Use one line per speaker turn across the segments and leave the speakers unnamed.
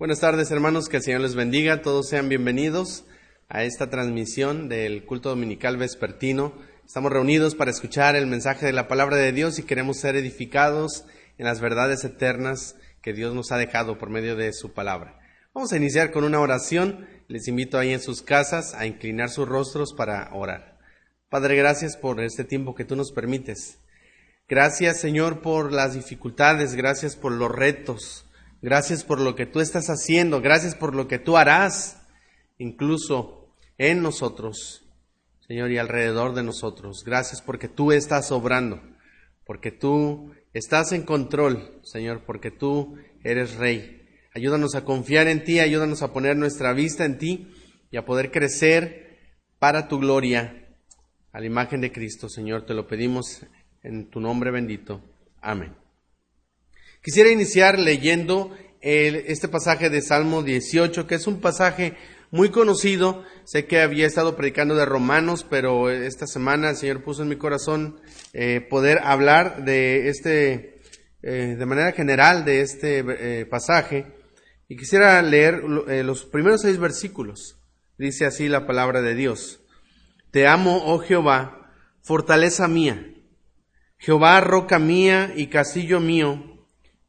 Buenas tardes hermanos, que el Señor les bendiga, todos sean bienvenidos a esta transmisión del culto dominical vespertino. Estamos reunidos para escuchar el mensaje de la palabra de Dios y queremos ser edificados en las verdades eternas que Dios nos ha dejado por medio de su palabra. Vamos a iniciar con una oración. Les invito ahí en sus casas a inclinar sus rostros para orar. Padre, gracias por este tiempo que tú nos permites. Gracias, Señor, por las dificultades, gracias por los retos, Gracias por lo que tú estás haciendo, gracias por lo que tú harás, incluso en nosotros, Señor, y alrededor de nosotros. Gracias porque tú estás obrando, porque tú estás en control, Señor, porque tú eres Rey. Ayúdanos a confiar en ti, ayúdanos a poner nuestra vista en ti y a poder crecer para tu gloria, a la imagen de Cristo, Señor. Te lo pedimos en tu nombre bendito. Amén. Quisiera iniciar leyendo este pasaje de Salmo 18, que es un pasaje muy conocido. Sé que había estado predicando de Romanos, pero esta semana el Señor puso en mi corazón eh, poder hablar de este, eh, de manera general de este eh, pasaje. Y quisiera leer los primeros seis versículos. Dice así la palabra de Dios. Te amo, oh Jehová, fortaleza mía. Jehová, roca mía y castillo mío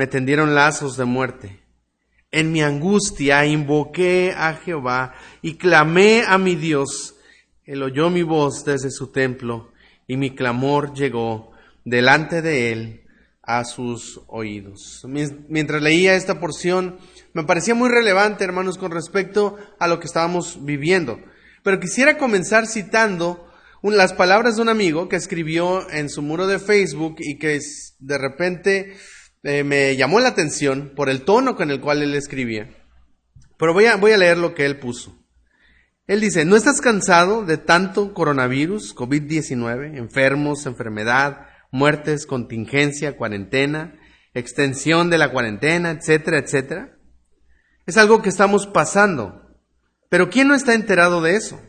me tendieron lazos de muerte. En mi angustia invoqué a Jehová y clamé a mi Dios. Él oyó mi voz desde su templo y mi clamor llegó delante de él a sus oídos. Mientras leía esta porción, me parecía muy relevante, hermanos, con respecto a lo que estábamos viviendo. Pero quisiera comenzar citando las palabras de un amigo que escribió en su muro de Facebook y que de repente eh, me llamó la atención por el tono con el cual él escribía. Pero voy a, voy a leer lo que él puso. Él dice, ¿no estás cansado de tanto coronavirus, COVID-19, enfermos, enfermedad, muertes, contingencia, cuarentena, extensión de la cuarentena, etcétera, etcétera? Es algo que estamos pasando. Pero ¿quién no está enterado de eso?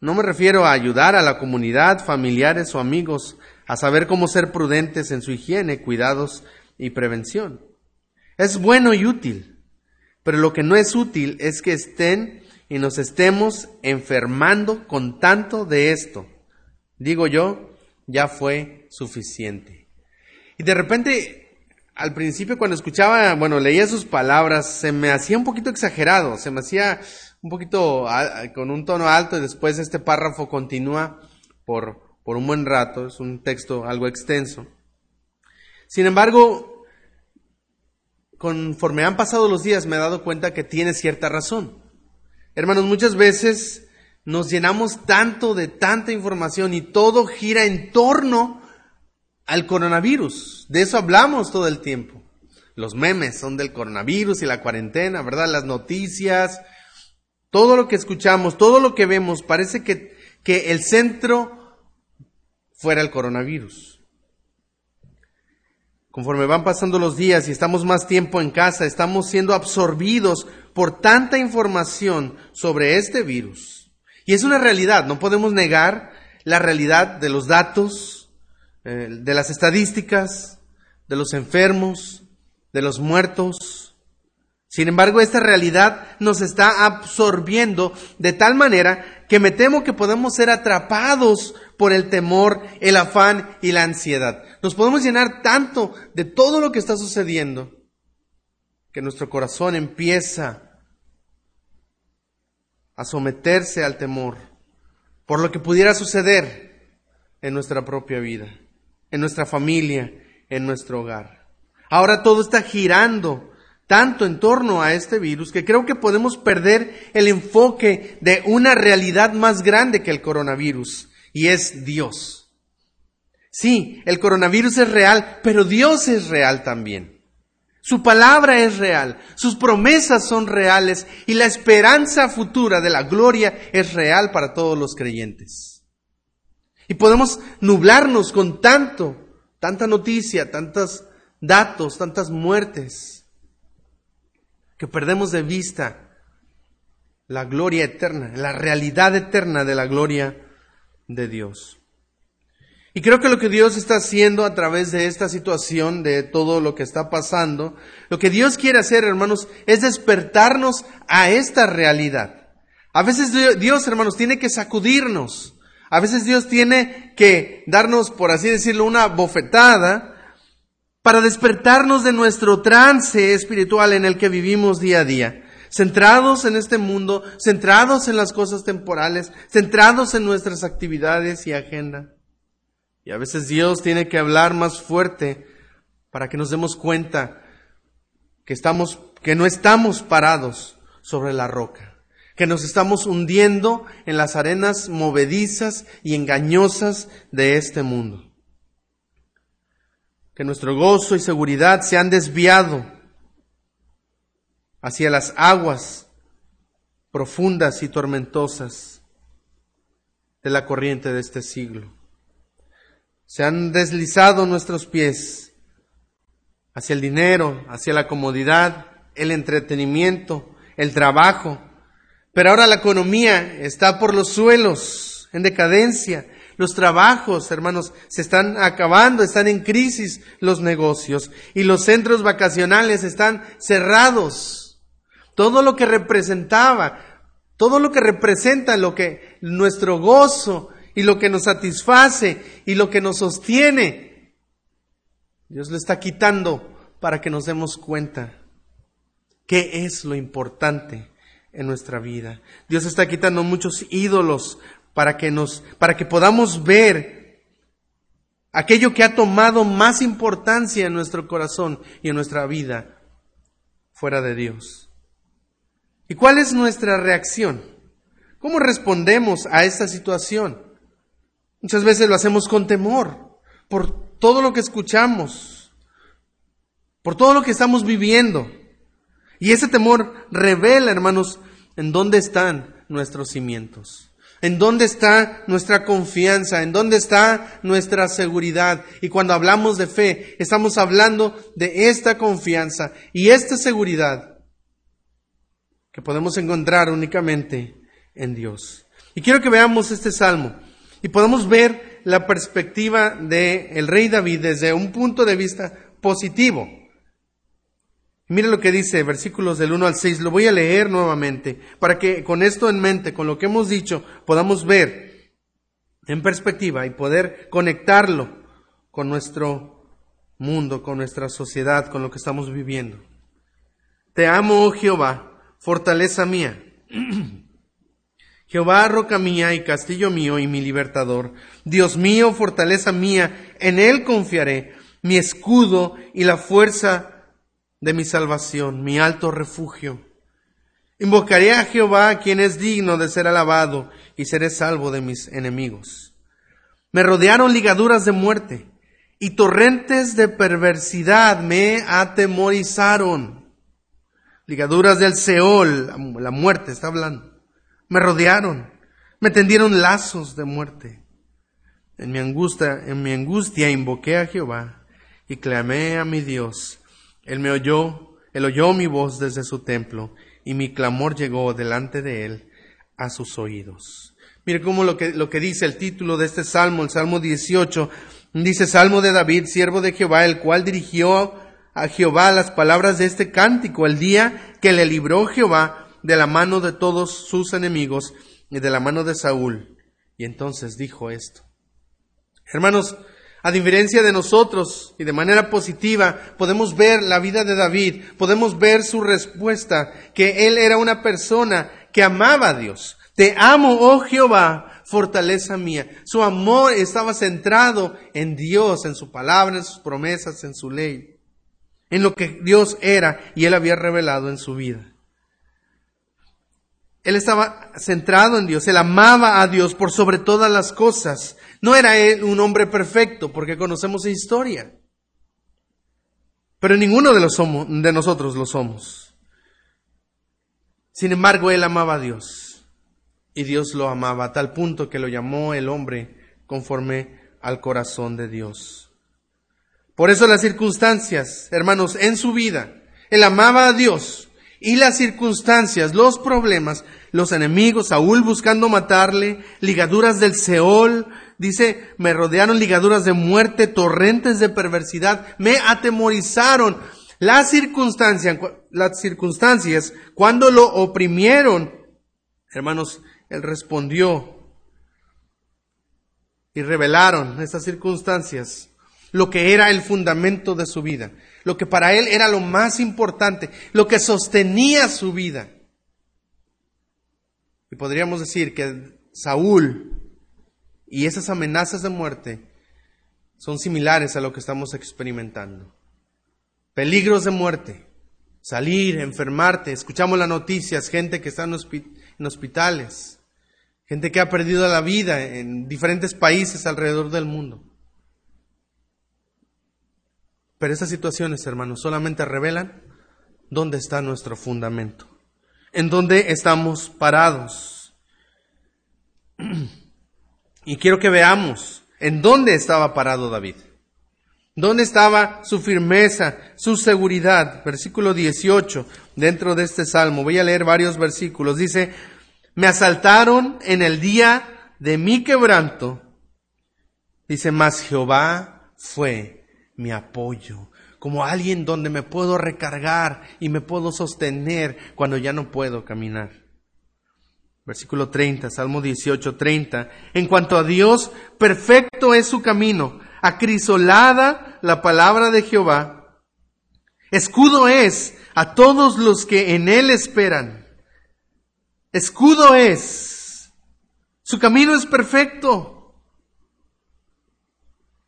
No me refiero a ayudar a la comunidad, familiares o amigos a saber cómo ser prudentes en su higiene, cuidados y prevención. Es bueno y útil, pero lo que no es útil es que estén y nos estemos enfermando con tanto de esto. Digo yo, ya fue suficiente. Y de repente, al principio cuando escuchaba, bueno, leía sus palabras, se me hacía un poquito exagerado, se me hacía un poquito con un tono alto y después este párrafo continúa por, por un buen rato, es un texto algo extenso. Sin embargo, conforme han pasado los días me he dado cuenta que tiene cierta razón. Hermanos, muchas veces nos llenamos tanto de tanta información y todo gira en torno al coronavirus. De eso hablamos todo el tiempo. Los memes son del coronavirus y la cuarentena, ¿verdad? Las noticias, todo lo que escuchamos, todo lo que vemos, parece que, que el centro fuera el coronavirus. Conforme van pasando los días y estamos más tiempo en casa, estamos siendo absorbidos por tanta información sobre este virus. Y es una realidad, no podemos negar la realidad de los datos, eh, de las estadísticas, de los enfermos, de los muertos. Sin embargo, esta realidad nos está absorbiendo de tal manera que me temo que podemos ser atrapados por el temor, el afán y la ansiedad. Nos podemos llenar tanto de todo lo que está sucediendo que nuestro corazón empieza a someterse al temor por lo que pudiera suceder en nuestra propia vida, en nuestra familia, en nuestro hogar. Ahora todo está girando tanto en torno a este virus que creo que podemos perder el enfoque de una realidad más grande que el coronavirus y es Dios. Sí, el coronavirus es real, pero Dios es real también. Su palabra es real, sus promesas son reales y la esperanza futura de la gloria es real para todos los creyentes. Y podemos nublarnos con tanto, tanta noticia, tantos datos, tantas muertes, que perdemos de vista la gloria eterna, la realidad eterna de la gloria de Dios. Y creo que lo que Dios está haciendo a través de esta situación, de todo lo que está pasando, lo que Dios quiere hacer, hermanos, es despertarnos a esta realidad. A veces Dios, hermanos, tiene que sacudirnos. A veces Dios tiene que darnos, por así decirlo, una bofetada para despertarnos de nuestro trance espiritual en el que vivimos día a día. Centrados en este mundo, centrados en las cosas temporales, centrados en nuestras actividades y agenda. Y a veces Dios tiene que hablar más fuerte para que nos demos cuenta que estamos, que no estamos parados sobre la roca, que nos estamos hundiendo en las arenas movedizas y engañosas de este mundo. Que nuestro gozo y seguridad se han desviado hacia las aguas profundas y tormentosas de la corriente de este siglo. Se han deslizado nuestros pies hacia el dinero, hacia la comodidad, el entretenimiento, el trabajo. Pero ahora la economía está por los suelos, en decadencia. Los trabajos, hermanos, se están acabando, están en crisis los negocios y los centros vacacionales están cerrados. Todo lo que representaba, todo lo que representa lo que nuestro gozo, y lo que nos satisface y lo que nos sostiene. Dios le está quitando para que nos demos cuenta qué es lo importante en nuestra vida. Dios está quitando muchos ídolos para que nos para que podamos ver aquello que ha tomado más importancia en nuestro corazón y en nuestra vida fuera de Dios. ¿Y cuál es nuestra reacción? ¿Cómo respondemos a esta situación? Muchas veces lo hacemos con temor por todo lo que escuchamos, por todo lo que estamos viviendo. Y ese temor revela, hermanos, en dónde están nuestros cimientos, en dónde está nuestra confianza, en dónde está nuestra seguridad. Y cuando hablamos de fe, estamos hablando de esta confianza y esta seguridad que podemos encontrar únicamente en Dios. Y quiero que veamos este salmo. Y podemos ver la perspectiva del rey David desde un punto de vista positivo. Mire lo que dice, versículos del 1 al 6, lo voy a leer nuevamente, para que con esto en mente, con lo que hemos dicho, podamos ver en perspectiva y poder conectarlo con nuestro mundo, con nuestra sociedad, con lo que estamos viviendo. Te amo, oh Jehová, fortaleza mía. Jehová, roca mía y castillo mío y mi libertador, Dios mío, fortaleza mía, en Él confiaré, mi escudo y la fuerza de mi salvación, mi alto refugio. Invocaré a Jehová, quien es digno de ser alabado, y seré salvo de mis enemigos. Me rodearon ligaduras de muerte, y torrentes de perversidad me atemorizaron. Ligaduras del Seol, la muerte está hablando me rodearon, me tendieron lazos de muerte. En mi angustia, en mi angustia invoqué a Jehová y clamé a mi Dios. Él me oyó, él oyó mi voz desde su templo y mi clamor llegó delante de él a sus oídos. Mire cómo lo que, lo que dice el título de este salmo, el salmo 18, dice Salmo de David, siervo de Jehová, el cual dirigió a Jehová las palabras de este cántico el día que le libró Jehová de la mano de todos sus enemigos y de la mano de Saúl. Y entonces dijo esto. Hermanos, a diferencia de nosotros y de manera positiva, podemos ver la vida de David, podemos ver su respuesta, que él era una persona que amaba a Dios. Te amo, oh Jehová, fortaleza mía. Su amor estaba centrado en Dios, en su palabra, en sus promesas, en su ley, en lo que Dios era y él había revelado en su vida. Él estaba centrado en Dios, él amaba a Dios por sobre todas las cosas. No era él un hombre perfecto, porque conocemos su historia. pero ninguno de, los de nosotros lo somos. Sin embargo, él amaba a Dios y Dios lo amaba a tal punto que lo llamó el hombre conforme al corazón de Dios. Por eso las circunstancias, hermanos, en su vida, él amaba a Dios y las circunstancias, los problemas, los enemigos, Saúl buscando matarle, ligaduras del Seol, dice, me rodearon ligaduras de muerte, torrentes de perversidad, me atemorizaron. Las circunstancias, las circunstancias, cuando lo oprimieron, hermanos, él respondió y revelaron esas circunstancias lo que era el fundamento de su vida, lo que para él era lo más importante, lo que sostenía su vida. Y podríamos decir que Saúl y esas amenazas de muerte son similares a lo que estamos experimentando. Peligros de muerte, salir, enfermarte, escuchamos las noticias, gente que está en, en hospitales, gente que ha perdido la vida en diferentes países alrededor del mundo. Pero estas situaciones, hermanos, solamente revelan dónde está nuestro fundamento, en dónde estamos parados. Y quiero que veamos en dónde estaba parado David. ¿Dónde estaba su firmeza, su seguridad? Versículo 18, dentro de este salmo. Voy a leer varios versículos. Dice, me asaltaron en el día de mi quebranto. Dice, mas Jehová fue mi apoyo, como alguien donde me puedo recargar y me puedo sostener cuando ya no puedo caminar. Versículo 30, Salmo 18, 30. En cuanto a Dios, perfecto es su camino, acrisolada la palabra de Jehová. Escudo es a todos los que en él esperan. Escudo es. Su camino es perfecto.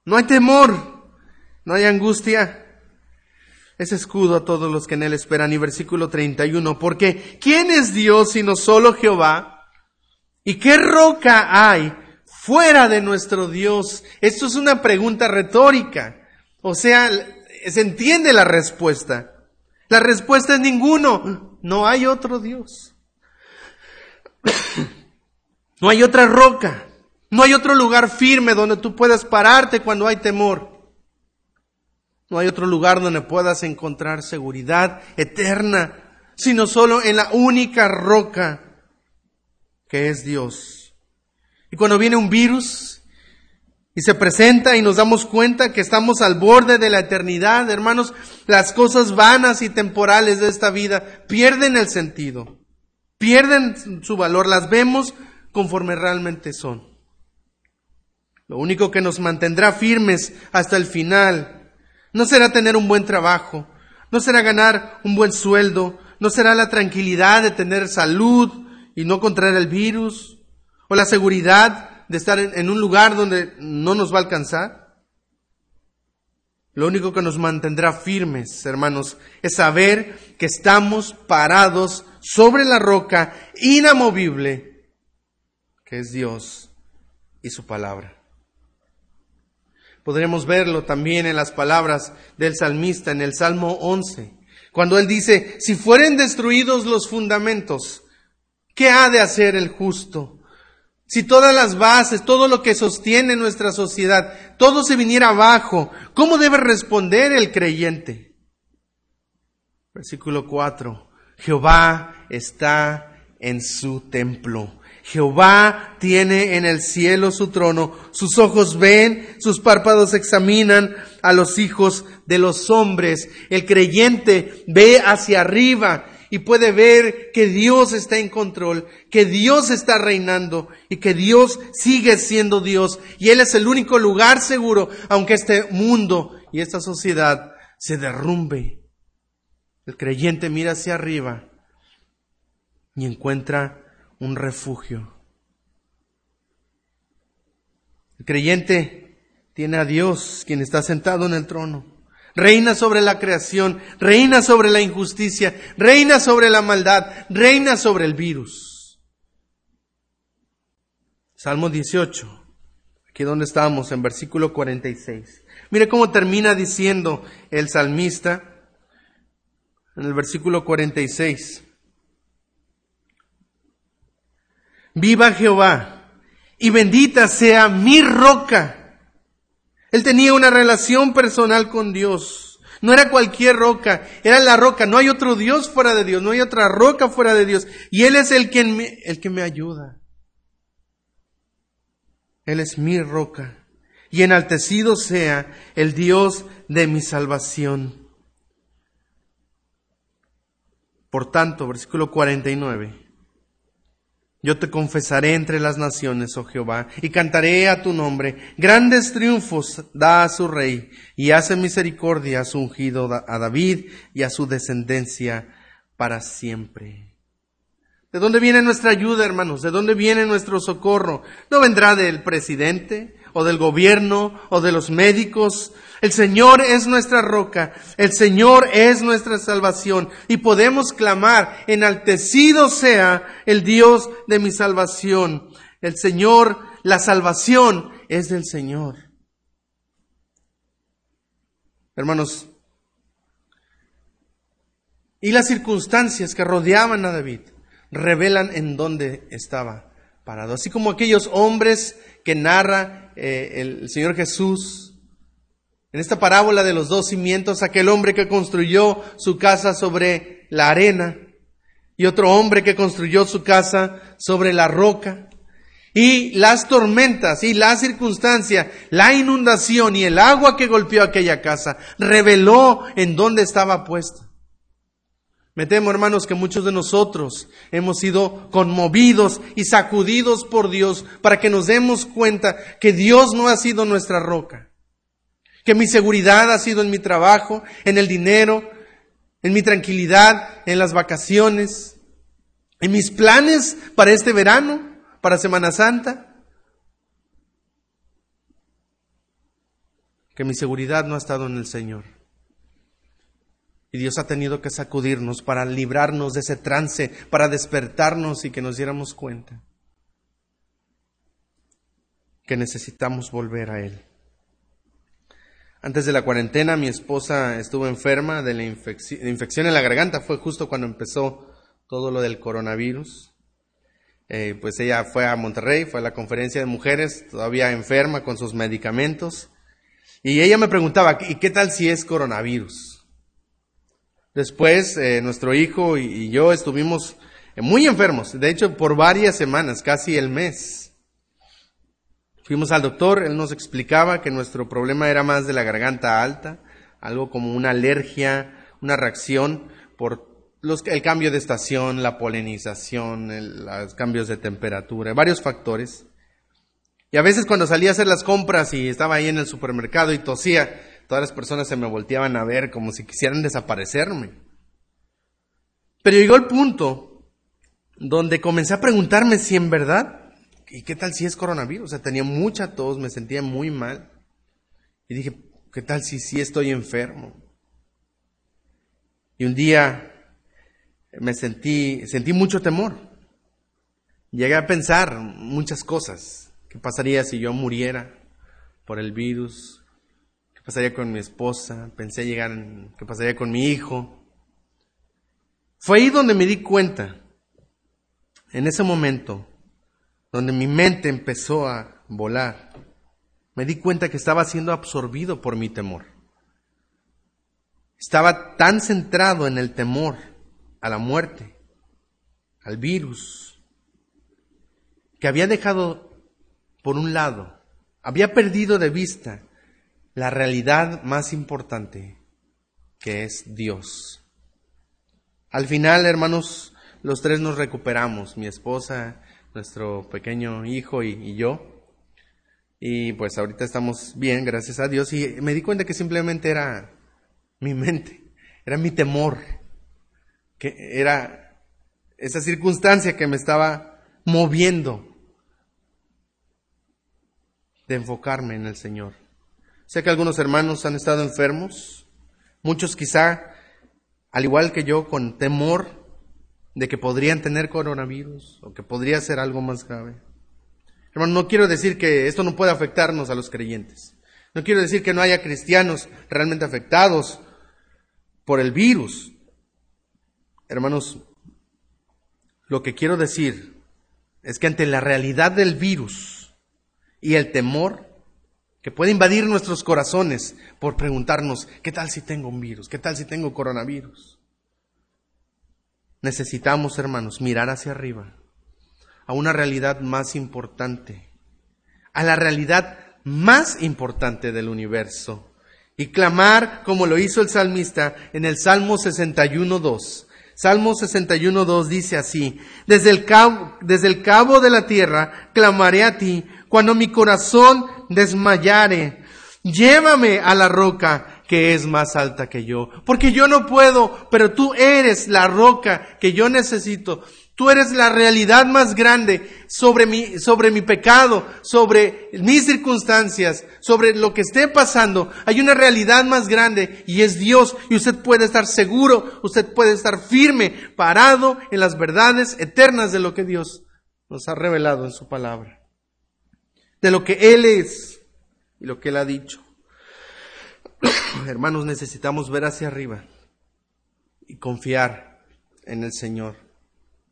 No hay temor, no hay angustia. Es escudo a todos los que en él esperan. Y versículo 31, porque ¿quién es Dios sino solo Jehová? ¿Y qué roca hay fuera de nuestro Dios? Esto es una pregunta retórica. O sea, se entiende la respuesta. La respuesta es ninguno. No hay otro Dios. No hay otra roca. No hay otro lugar firme donde tú puedas pararte cuando hay temor. No hay otro lugar donde puedas encontrar seguridad eterna, sino solo en la única roca que es Dios. Y cuando viene un virus y se presenta y nos damos cuenta que estamos al borde de la eternidad, hermanos, las cosas vanas y temporales de esta vida pierden el sentido, pierden su valor, las vemos conforme realmente son. Lo único que nos mantendrá firmes hasta el final no será tener un buen trabajo, no será ganar un buen sueldo, no será la tranquilidad de tener salud y no contraer el virus, o la seguridad de estar en un lugar donde no nos va a alcanzar. Lo único que nos mantendrá firmes, hermanos, es saber que estamos parados sobre la roca inamovible, que es Dios y su palabra. Podremos verlo también en las palabras del salmista en el Salmo 11, cuando él dice, si fueren destruidos los fundamentos, ¿qué ha de hacer el justo? Si todas las bases, todo lo que sostiene nuestra sociedad, todo se viniera abajo, ¿cómo debe responder el creyente? Versículo 4. Jehová está en su templo. Jehová tiene en el cielo su trono, sus ojos ven, sus párpados examinan a los hijos de los hombres. El creyente ve hacia arriba y puede ver que Dios está en control, que Dios está reinando y que Dios sigue siendo Dios. Y Él es el único lugar seguro, aunque este mundo y esta sociedad se derrumbe. El creyente mira hacia arriba y encuentra un refugio. El creyente tiene a Dios, quien está sentado en el trono. Reina sobre la creación, reina sobre la injusticia, reina sobre la maldad, reina sobre el virus. Salmo 18, aquí donde estamos, en versículo 46. Mire cómo termina diciendo el salmista en el versículo 46. Viva Jehová y bendita sea mi roca. Él tenía una relación personal con Dios. No era cualquier roca, era la roca. No hay otro Dios fuera de Dios, no hay otra roca fuera de Dios. Y Él es el, quien me, el que me ayuda. Él es mi roca. Y enaltecido sea el Dios de mi salvación. Por tanto, versículo 49. Yo te confesaré entre las naciones, oh Jehová, y cantaré a tu nombre. Grandes triunfos da a su rey, y hace misericordia a su ungido a David y a su descendencia para siempre. ¿De dónde viene nuestra ayuda, hermanos? ¿De dónde viene nuestro socorro? No vendrá del presidente, o del gobierno, o de los médicos, el Señor es nuestra roca, el Señor es nuestra salvación y podemos clamar, enaltecido sea el Dios de mi salvación. El Señor, la salvación es del Señor. Hermanos, y las circunstancias que rodeaban a David revelan en dónde estaba parado. Así como aquellos hombres que narra eh, el Señor Jesús en esta parábola de los dos cimientos, aquel hombre que construyó su casa sobre la arena y otro hombre que construyó su casa sobre la roca. Y las tormentas y la circunstancia, la inundación y el agua que golpeó aquella casa reveló en dónde estaba puesta. Me temo, hermanos, que muchos de nosotros hemos sido conmovidos y sacudidos por Dios para que nos demos cuenta que Dios no ha sido nuestra roca que mi seguridad ha sido en mi trabajo, en el dinero, en mi tranquilidad, en las vacaciones, en mis planes para este verano, para Semana Santa. Que mi seguridad no ha estado en el Señor. Y Dios ha tenido que sacudirnos para librarnos de ese trance, para despertarnos y que nos diéramos cuenta que necesitamos volver a Él. Antes de la cuarentena mi esposa estuvo enferma de la infección en la garganta, fue justo cuando empezó todo lo del coronavirus. Eh, pues ella fue a Monterrey, fue a la conferencia de mujeres, todavía enferma con sus medicamentos. Y ella me preguntaba, ¿y qué tal si es coronavirus? Después, eh, nuestro hijo y yo estuvimos muy enfermos, de hecho por varias semanas, casi el mes. Fuimos al doctor, él nos explicaba que nuestro problema era más de la garganta alta, algo como una alergia, una reacción por los, el cambio de estación, la polinización, los cambios de temperatura, varios factores. Y a veces cuando salía a hacer las compras y estaba ahí en el supermercado y tosía, todas las personas se me volteaban a ver como si quisieran desaparecerme. Pero llegó el punto donde comencé a preguntarme si en verdad ¿y qué tal si es coronavirus? O sea, tenía mucha tos, me sentía muy mal. Y dije, ¿qué tal si sí estoy enfermo? Y un día me sentí, sentí mucho temor. Llegué a pensar muchas cosas. ¿Qué pasaría si yo muriera por el virus? ¿Qué pasaría con mi esposa? Pensé llegar, en, ¿qué pasaría con mi hijo? Fue ahí donde me di cuenta, en ese momento, donde mi mente empezó a volar, me di cuenta que estaba siendo absorbido por mi temor. Estaba tan centrado en el temor a la muerte, al virus, que había dejado por un lado, había perdido de vista la realidad más importante, que es Dios. Al final, hermanos, los tres nos recuperamos, mi esposa, nuestro pequeño hijo y, yo. Y pues ahorita estamos bien, gracias a Dios. Y me di cuenta que simplemente era mi mente, era mi temor, que era esa circunstancia que me estaba moviendo de enfocarme en el Señor. Sé que algunos hermanos han estado enfermos, muchos quizá, al igual que yo, con temor de que podrían tener coronavirus o que podría ser algo más grave. Hermano, no quiero decir que esto no puede afectarnos a los creyentes. No quiero decir que no haya cristianos realmente afectados por el virus. Hermanos, lo que quiero decir es que ante la realidad del virus y el temor que puede invadir nuestros corazones por preguntarnos, ¿qué tal si tengo un virus? ¿Qué tal si tengo coronavirus? Necesitamos, hermanos, mirar hacia arriba, a una realidad más importante, a la realidad más importante del universo, y clamar como lo hizo el salmista en el Salmo 61.2. Salmo 61.2 dice así, desde el, cabo, desde el cabo de la tierra clamaré a ti, cuando mi corazón desmayare, llévame a la roca que es más alta que yo, porque yo no puedo, pero tú eres la roca que yo necesito. Tú eres la realidad más grande sobre mi, sobre mi pecado, sobre mis circunstancias, sobre lo que esté pasando. Hay una realidad más grande y es Dios. Y usted puede estar seguro, usted puede estar firme, parado en las verdades eternas de lo que Dios nos ha revelado en su palabra. De lo que Él es y lo que Él ha dicho. Hermanos, necesitamos ver hacia arriba y confiar en el Señor.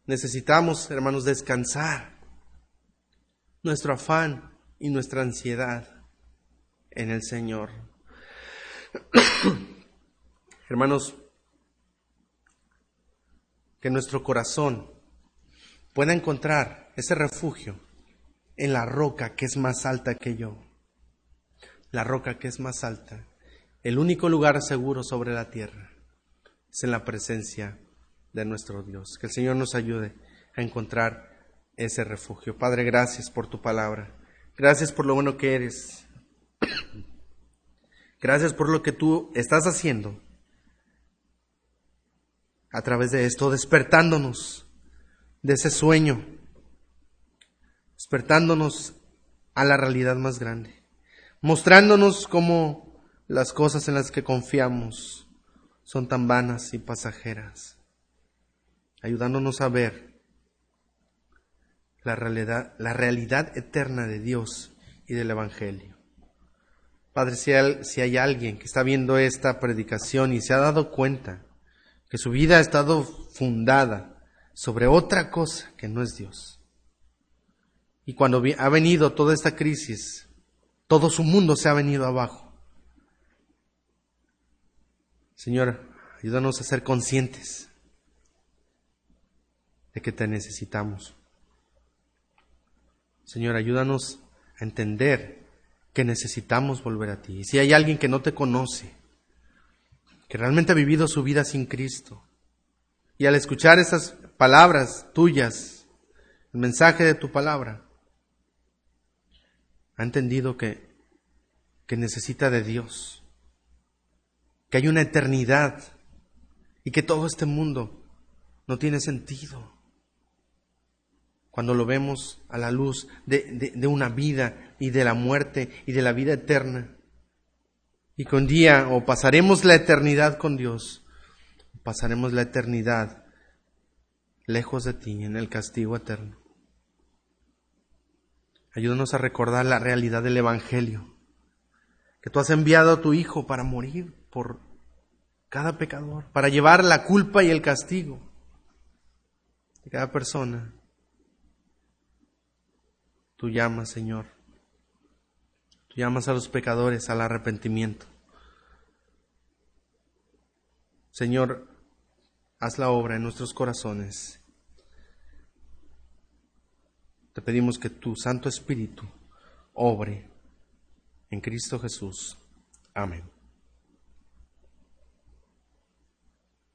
Necesitamos, hermanos, descansar nuestro afán y nuestra ansiedad en el Señor. hermanos, que nuestro corazón pueda encontrar ese refugio en la roca que es más alta que yo. La roca que es más alta. El único lugar seguro sobre la tierra es en la presencia de nuestro Dios. Que el Señor nos ayude a encontrar ese refugio. Padre, gracias por tu palabra. Gracias por lo bueno que eres. Gracias por lo que tú estás haciendo a través de esto, despertándonos de ese sueño, despertándonos a la realidad más grande, mostrándonos cómo las cosas en las que confiamos son tan vanas y pasajeras ayudándonos a ver la realidad, la realidad eterna de Dios y del Evangelio. Padre, si hay, si hay alguien que está viendo esta predicación y se ha dado cuenta que su vida ha estado fundada sobre otra cosa que no es Dios, y cuando ha venido toda esta crisis, todo su mundo se ha venido abajo. Señor, ayúdanos a ser conscientes de que te necesitamos. Señor, ayúdanos a entender que necesitamos volver a ti. Y si hay alguien que no te conoce, que realmente ha vivido su vida sin Cristo, y al escuchar esas palabras tuyas, el mensaje de tu palabra, ha entendido que, que necesita de Dios, que hay una eternidad y que todo este mundo no tiene sentido cuando lo vemos a la luz de, de, una vida y de la muerte y de la vida eterna. Y que un día o pasaremos la eternidad con Dios, o pasaremos la eternidad lejos de ti en el castigo eterno. Ayúdanos a recordar la realidad del Evangelio, que tú has enviado a tu Hijo para morir por cada pecador, para llevar la culpa y el castigo de cada persona Tú llamas, Señor. Tú llamas a los pecadores al arrepentimiento. Señor, haz la obra en nuestros corazones. Te pedimos que tu Santo Espíritu obre en Cristo Jesús. Amén.